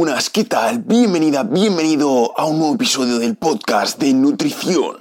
buenas, ¿qué tal? Bienvenida, bienvenido a un nuevo episodio del podcast de nutrición.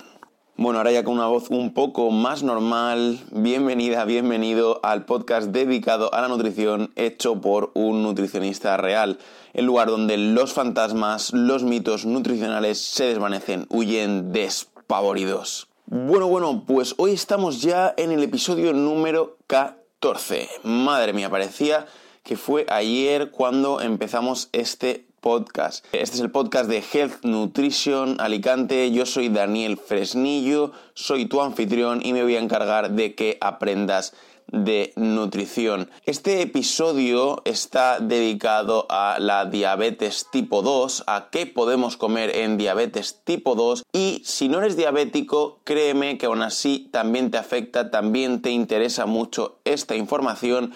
Bueno, ahora ya con una voz un poco más normal, bienvenida, bienvenido al podcast dedicado a la nutrición hecho por un nutricionista real, el lugar donde los fantasmas, los mitos nutricionales se desvanecen, huyen despavoridos. Bueno, bueno, pues hoy estamos ya en el episodio número 14. Madre mía, parecía que fue ayer cuando empezamos este podcast. Este es el podcast de Health Nutrition Alicante. Yo soy Daniel Fresnillo, soy tu anfitrión y me voy a encargar de que aprendas de nutrición. Este episodio está dedicado a la diabetes tipo 2, a qué podemos comer en diabetes tipo 2 y si no eres diabético, créeme que aún así también te afecta, también te interesa mucho esta información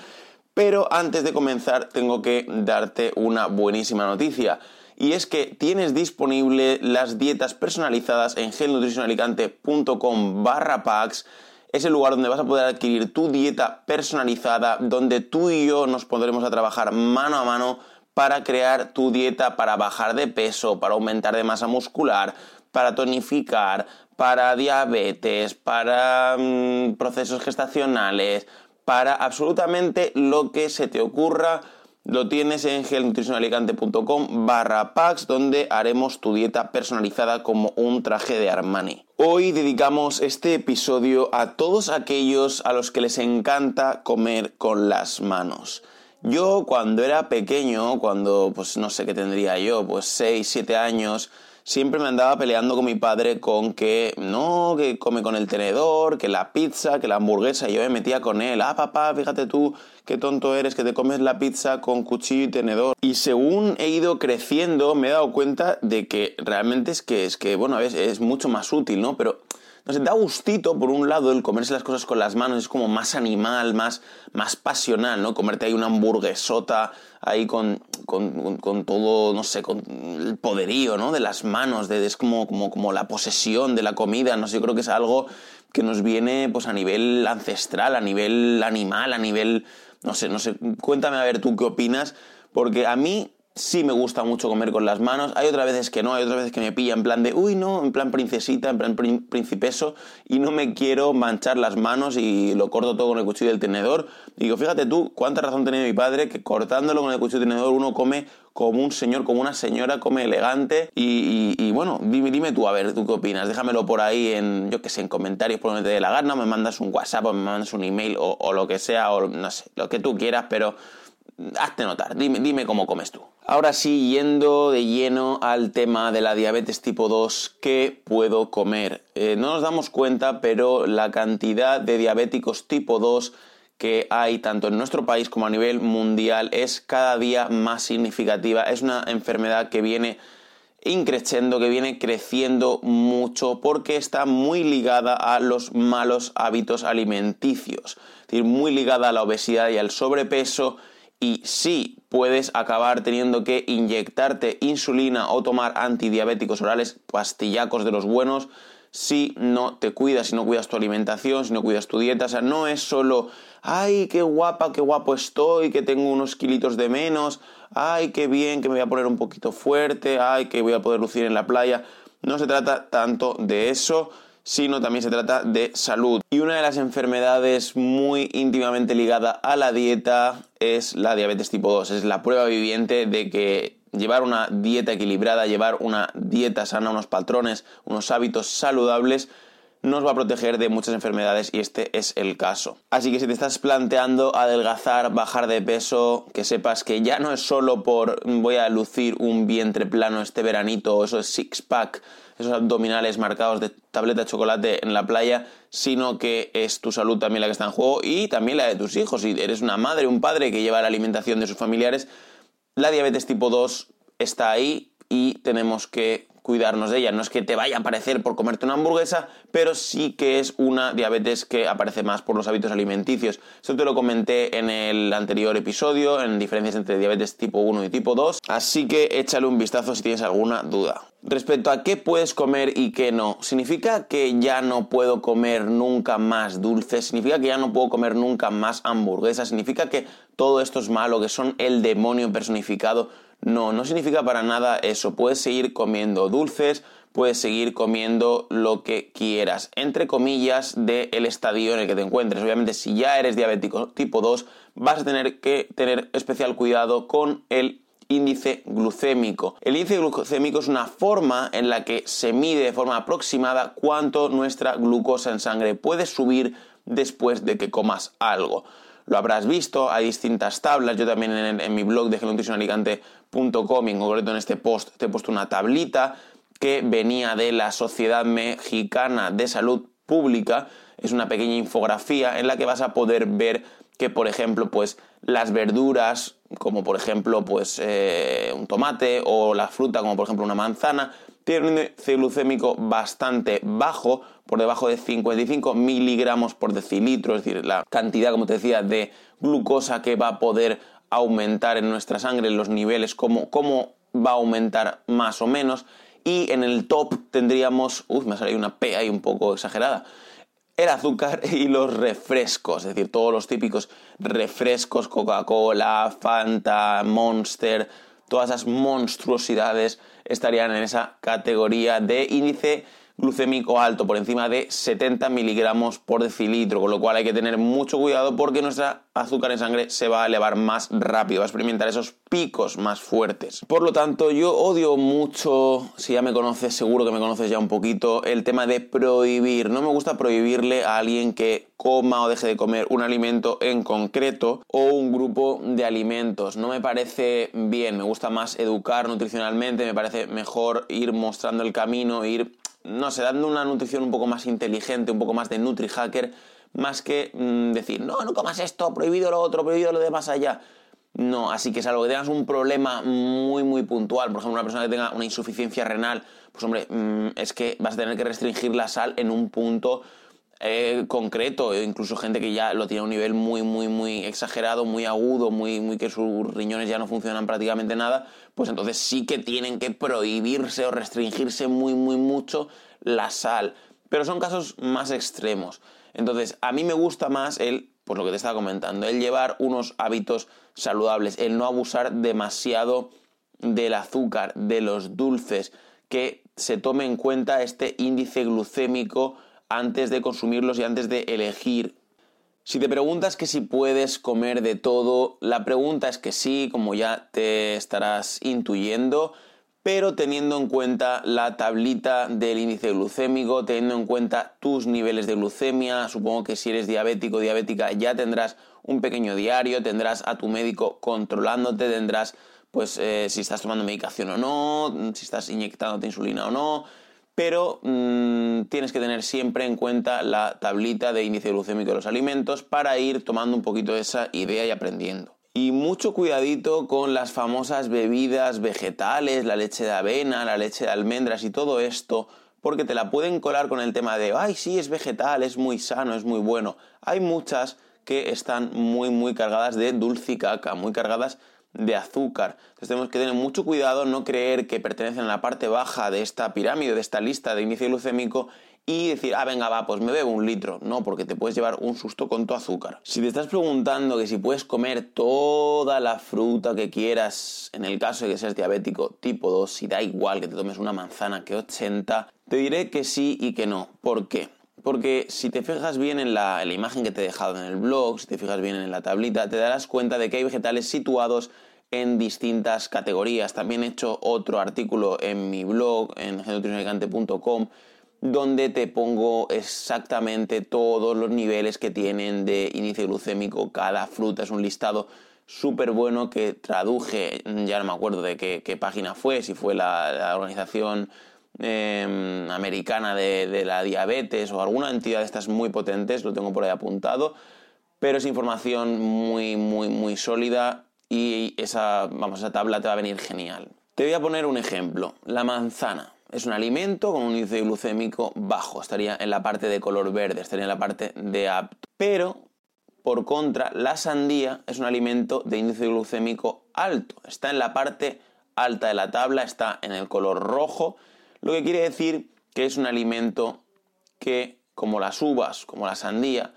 pero antes de comenzar tengo que darte una buenísima noticia. Y es que tienes disponible las dietas personalizadas en gelnutricionalicante.com barra packs. Es el lugar donde vas a poder adquirir tu dieta personalizada, donde tú y yo nos pondremos a trabajar mano a mano para crear tu dieta para bajar de peso, para aumentar de masa muscular, para tonificar, para diabetes, para mm, procesos gestacionales, para absolutamente lo que se te ocurra. Lo tienes en gelnutricionalicante.com barra packs donde haremos tu dieta personalizada como un traje de Armani. Hoy dedicamos este episodio a todos aquellos a los que les encanta comer con las manos. Yo cuando era pequeño, cuando pues no sé qué tendría yo, pues 6, 7 años, siempre me andaba peleando con mi padre con que no, que come con el tenedor, que la pizza, que la hamburguesa, y yo me metía con él, ah papá, fíjate tú qué tonto eres que te comes la pizza con cuchillo y tenedor. Y según he ido creciendo me he dado cuenta de que realmente es que, es que bueno, es, es mucho más útil, ¿no? Pero no sé, da gustito, por un lado, el comerse las cosas con las manos, es como más animal, más, más pasional, ¿no? Comerte ahí una hamburguesota ahí con, con, todo, no sé, con el poderío, ¿no? De las manos, de, es como, como, como la posesión de la comida, no sé, yo creo que es algo que nos viene pues a nivel ancestral, a nivel animal, a nivel, no sé, no sé, cuéntame a ver tú qué opinas, porque a mí sí me gusta mucho comer con las manos. Hay otras veces que no, hay otras veces que me pilla en plan de, uy, no, en plan princesita, en plan principeso, y no me quiero manchar las manos y lo corto todo con el cuchillo del tenedor. digo, fíjate tú, cuánta razón tenía mi padre que cortándolo con el cuchillo del tenedor uno come como un señor, como una señora, come elegante. Y, bueno, dime, dime tú, a ver, ¿tú qué opinas? Déjamelo por ahí en, yo que sé, en comentarios por donde te dé la gana, me mandas un WhatsApp o me mandas un email o, o lo que sea, o no sé, lo que tú quieras, pero hazte notar, dime, dime cómo comes tú. Ahora sí, yendo de lleno al tema de la diabetes tipo 2, ¿qué puedo comer? Eh, no nos damos cuenta, pero la cantidad de diabéticos tipo 2 que hay tanto en nuestro país como a nivel mundial es cada día más significativa. Es una enfermedad que viene increciendo, que viene creciendo mucho porque está muy ligada a los malos hábitos alimenticios, es decir, muy ligada a la obesidad y al sobrepeso y sí puedes acabar teniendo que inyectarte insulina o tomar antidiabéticos orales, pastillacos de los buenos, si no te cuidas, si no cuidas tu alimentación, si no cuidas tu dieta. O sea, no es solo, ay, qué guapa, qué guapo estoy, que tengo unos kilitos de menos, ay, qué bien, que me voy a poner un poquito fuerte, ay, que voy a poder lucir en la playa. No se trata tanto de eso, sino también se trata de salud. Y una de las enfermedades muy íntimamente ligada a la dieta es la diabetes tipo 2. Es la prueba viviente de que llevar una dieta equilibrada, llevar una dieta sana, unos patrones, unos hábitos saludables, nos va a proteger de muchas enfermedades y este es el caso. Así que si te estás planteando adelgazar, bajar de peso, que sepas que ya no es solo por voy a lucir un vientre plano este veranito o eso es six pack esos abdominales marcados de tableta de chocolate en la playa, sino que es tu salud también la que está en juego y también la de tus hijos. Si eres una madre, un padre que lleva la alimentación de sus familiares, la diabetes tipo 2 está ahí y tenemos que cuidarnos de ella. No es que te vaya a aparecer por comerte una hamburguesa, pero sí que es una diabetes que aparece más por los hábitos alimenticios. Esto te lo comenté en el anterior episodio, en diferencias entre diabetes tipo 1 y tipo 2, así que échale un vistazo si tienes alguna duda. Respecto a qué puedes comer y qué no, ¿significa que ya no puedo comer nunca más dulces? ¿Significa que ya no puedo comer nunca más hamburguesas? ¿Significa que todo esto es malo, que son el demonio personificado? No, no significa para nada eso. Puedes seguir comiendo dulces, puedes seguir comiendo lo que quieras, entre comillas, del estadio en el que te encuentres. Obviamente, si ya eres diabético tipo 2, vas a tener que tener especial cuidado con el índice glucémico. El índice glucémico es una forma en la que se mide de forma aproximada cuánto nuestra glucosa en sangre puede subir después de que comas algo. Lo habrás visto, hay distintas tablas, yo también en, mi blog de genutricionalicante.com y en concreto en este post te he puesto una tablita que venía de la Sociedad Mexicana de Salud Pública, es una pequeña infografía en la que vas a poder ver que, por ejemplo, pues las verduras, como por ejemplo, pues eh, un tomate o la fruta, como por ejemplo una manzana, tienen un índice glucémico bastante bajo, por debajo de 55 miligramos por decilitro, es decir, la cantidad, como te decía, de glucosa que va a poder aumentar en nuestra sangre, los niveles, cómo, cómo va a aumentar más o menos. Y en el top tendríamos, uy, me ha salido una P ahí un poco exagerada, el azúcar y los refrescos, es decir, todos los típicos refrescos, Coca-Cola, Fanta, Monster, todas esas monstruosidades estarían en esa categoría de índice glucémico alto, por encima de 70 miligramos por decilitro, con lo cual hay que tener mucho cuidado porque nuestra azúcar en sangre se va a elevar más rápido, va a experimentar esos picos más fuertes. Por lo tanto, yo odio mucho, si ya me conoces, seguro que me conoces ya un poquito, el tema de prohibir. No me gusta prohibirle a alguien que coma o deje de comer un alimento en concreto o un grupo de alimentos. No me parece bien, me gusta más educar nutricionalmente, me parece mejor ir mostrando el camino, ir no sé, dando una nutrición un poco más inteligente, un poco más de nutri-hacker, más que mm, decir, no, no comas esto, prohibido lo otro, prohibido lo de más allá. No, así que salvo que tengas un problema muy, muy puntual, por ejemplo, una persona que tenga una insuficiencia renal, pues hombre, mm, es que vas a tener que restringir la sal en un punto eh, concreto, incluso gente que ya lo tiene a un nivel muy, muy, muy exagerado, muy agudo, muy, muy que sus riñones ya no funcionan prácticamente nada, pues entonces sí que tienen que prohibirse o restringirse muy, muy mucho la sal. Pero son casos más extremos. Entonces, a mí me gusta más el, por lo que te estaba comentando, el llevar unos hábitos saludables, el no abusar demasiado del azúcar, de los dulces, que se tome en cuenta este índice glucémico antes de consumirlos y antes de elegir. Si te preguntas que si puedes comer de todo, la pregunta es que sí, como ya te estarás intuyendo, pero teniendo en cuenta la tablita del índice glucémico, teniendo en cuenta tus niveles de glucemia, supongo que si eres diabético o diabética ya tendrás un pequeño diario, tendrás a tu médico controlándote, tendrás pues eh, si estás tomando medicación o no, si estás inyectándote insulina o no, pero mm, tienes que tener siempre en cuenta la tablita de índice glucémico de los alimentos para ir tomando un poquito esa idea y aprendiendo. Y mucho cuidadito con las famosas bebidas vegetales, la leche de avena, la leche de almendras y todo esto, porque te la pueden colar con el tema de, ay, sí, es vegetal, es muy sano, es muy bueno. Hay muchas que están muy, muy cargadas de dulcicaca, muy cargadas de azúcar. Entonces tenemos que tener mucho cuidado, no creer que pertenecen a la parte baja de esta pirámide, de esta lista de inicio glucémico y decir, ah, venga, va, pues me bebo un litro. No, porque te puedes llevar un susto con tu azúcar. Si te estás preguntando que si puedes comer toda la fruta que quieras, en el caso de que seas diabético tipo 2, si da igual que te tomes una manzana que 80, te diré que sí y que no. ¿Por qué? Porque si te fijas bien en la, imagen que te he dejado en el blog, si te fijas bien en la tablita, te darás cuenta de que hay vegetales situados en distintas categorías. También he hecho otro artículo en mi blog, en genutricionalicante.com, donde te pongo exactamente todos los niveles que tienen de índice glucémico cada fruta. Es un listado súper bueno que traduje, ya no me acuerdo de qué, página fue, si fue la organización Em, americana de, la diabetes o alguna entidad de estas muy potentes, lo tengo por ahí apuntado, pero es información muy, muy, muy sólida y esa, vamos, esa tabla te va a venir genial. Te voy a poner un ejemplo. La manzana es un alimento con un índice glucémico bajo, estaría en la parte de color verde, estaría en la parte de apto. Pero, por contra, la sandía es un alimento de índice glucémico alto, está en la parte alta de la tabla, está en el color rojo lo que quiere decir que es un alimento que, como las uvas, como la sandía,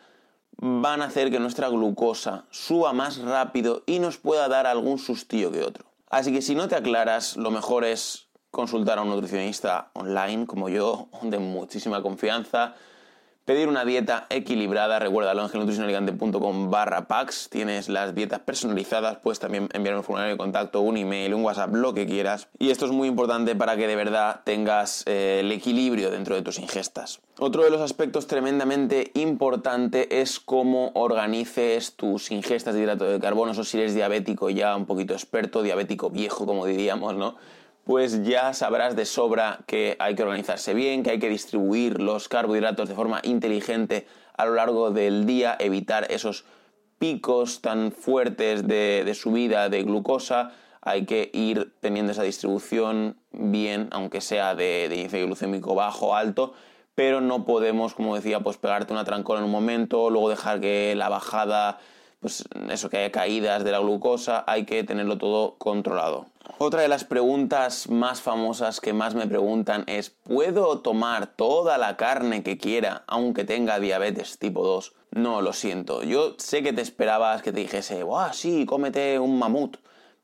van a hacer que nuestra glucosa suba más rápido y nos pueda dar algún sustillo que otro. Así que si no te aclaras, lo mejor es consultar a un nutricionista online como yo, de muchísima confianza, pedir una dieta equilibrada, recuerda angelnutricionalicante.com barra packs, tienes las dietas personalizadas, puedes también enviar un formulario de contacto, un email, un WhatsApp, lo que quieras. Y esto es muy importante para que de verdad tengas eh, el equilibrio dentro de tus ingestas. Otro de los aspectos tremendamente importante es cómo organices tus ingestas de hidrato de carbono, o si eres diabético ya un poquito experto, diabético viejo como diríamos, ¿no? Pues ya sabrás de sobra que hay que organizarse bien, que hay que distribuir los carbohidratos de forma inteligente a lo largo del día, evitar esos picos tan fuertes de, subida de glucosa, hay que ir teniendo esa distribución bien, aunque sea de, de índice glucémico bajo o alto, pero no podemos, como decía, pues pegarte una trancona en un momento, luego dejar que la bajada, pues eso, que haya caídas de la glucosa, hay que tenerlo todo controlado. Otra de las preguntas más famosas que más me preguntan es, ¿puedo tomar toda la carne que quiera aunque tenga diabetes tipo 2? No, lo siento. Yo sé que te esperabas que te dijese, ¡Buah, sí, cómete un mamut!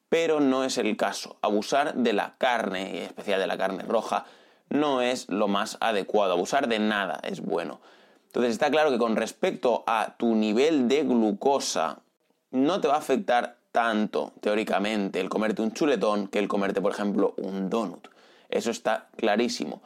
Pero no es el caso. Abusar de la carne, y en especial de la carne roja, no es lo más adecuado. Abusar de nada es bueno. Entonces está claro que con respecto a tu nivel de glucosa, no te va a afectar tanto, teóricamente, el comerte un chuletón que el comerte, por ejemplo, un donut. Eso está clarísimo.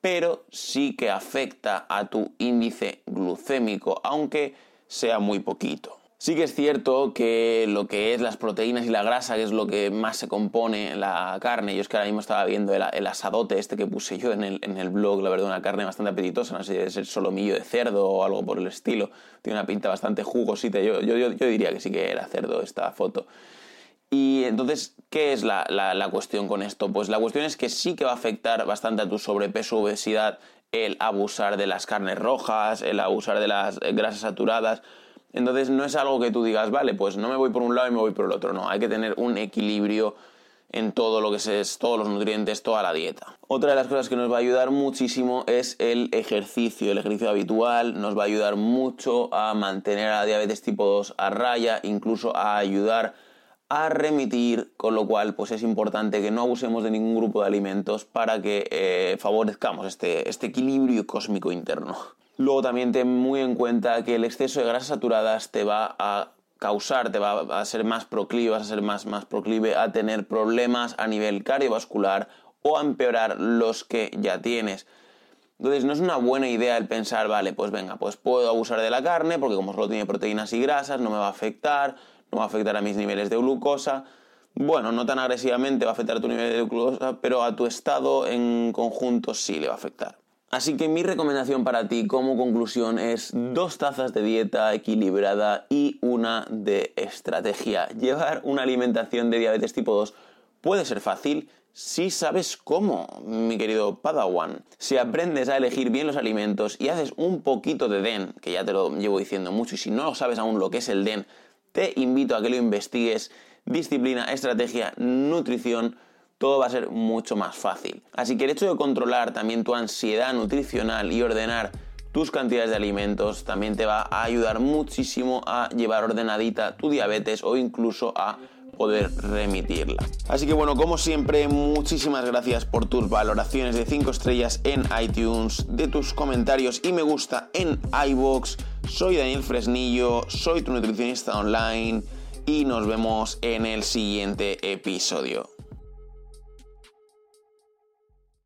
Pero sí que afecta a tu índice glucémico, aunque sea muy poquito. Sí que es cierto que lo que es las proteínas y la grasa, que es lo que más se compone en la carne, yo es que ahora mismo estaba viendo el, asadote este que puse yo en el, blog, la verdad, una carne bastante apetitosa, no sé si es el solomillo de cerdo o algo por el estilo, tiene una pinta bastante jugosita, yo, yo, yo, diría que sí que era cerdo esta foto. Y entonces, ¿qué es la, la, cuestión con esto? Pues la cuestión es que sí que va a afectar bastante a tu sobrepeso, obesidad, el abusar de las carnes rojas, el abusar de las grasas saturadas, entonces no es algo que tú digas, vale, pues no me voy por un lado y me voy por el otro. No, hay que tener un equilibrio en todo lo que es todos los nutrientes, toda la dieta. Otra de las cosas que nos va a ayudar muchísimo es el ejercicio. El ejercicio habitual nos va a ayudar mucho a mantener a la diabetes tipo 2 a raya, incluso a ayudar a remitir, con lo cual pues es importante que no abusemos de ningún grupo de alimentos para que eh, favorezcamos este, este equilibrio cósmico interno. Luego también ten muy en cuenta que el exceso de grasas saturadas te va a causar, te va a ser más proclive, vas a ser más, más proclive a tener problemas a nivel cardiovascular o a empeorar los que ya tienes. Entonces no es una buena idea el pensar, vale, pues venga, pues puedo abusar de la carne porque como solo tiene proteínas y grasas no me va a afectar, no va a afectar a mis niveles de glucosa. Bueno, no tan agresivamente va a afectar a tu nivel de glucosa, pero a tu estado en conjunto sí le va a afectar. Así que mi recomendación para ti como conclusión es dos tazas de dieta equilibrada y una de estrategia. Llevar una alimentación de diabetes tipo 2 puede ser fácil si sabes cómo, mi querido Padawan. Si aprendes a elegir bien los alimentos y haces un poquito de DEN, que ya te lo llevo diciendo mucho, y si no sabes aún lo que es el DEN, te invito a que lo investigues. Disciplina, estrategia, nutrición todo va a ser mucho más fácil. Así que el hecho de controlar también tu ansiedad nutricional y ordenar tus cantidades de alimentos también te va a ayudar muchísimo a llevar ordenadita tu diabetes o incluso a poder remitirla. Así que bueno, como siempre, muchísimas gracias por tus valoraciones de 5 estrellas en iTunes, de tus comentarios y me gusta en iBox. Soy Daniel Fresnillo, soy tu nutricionista online y nos vemos en el siguiente episodio.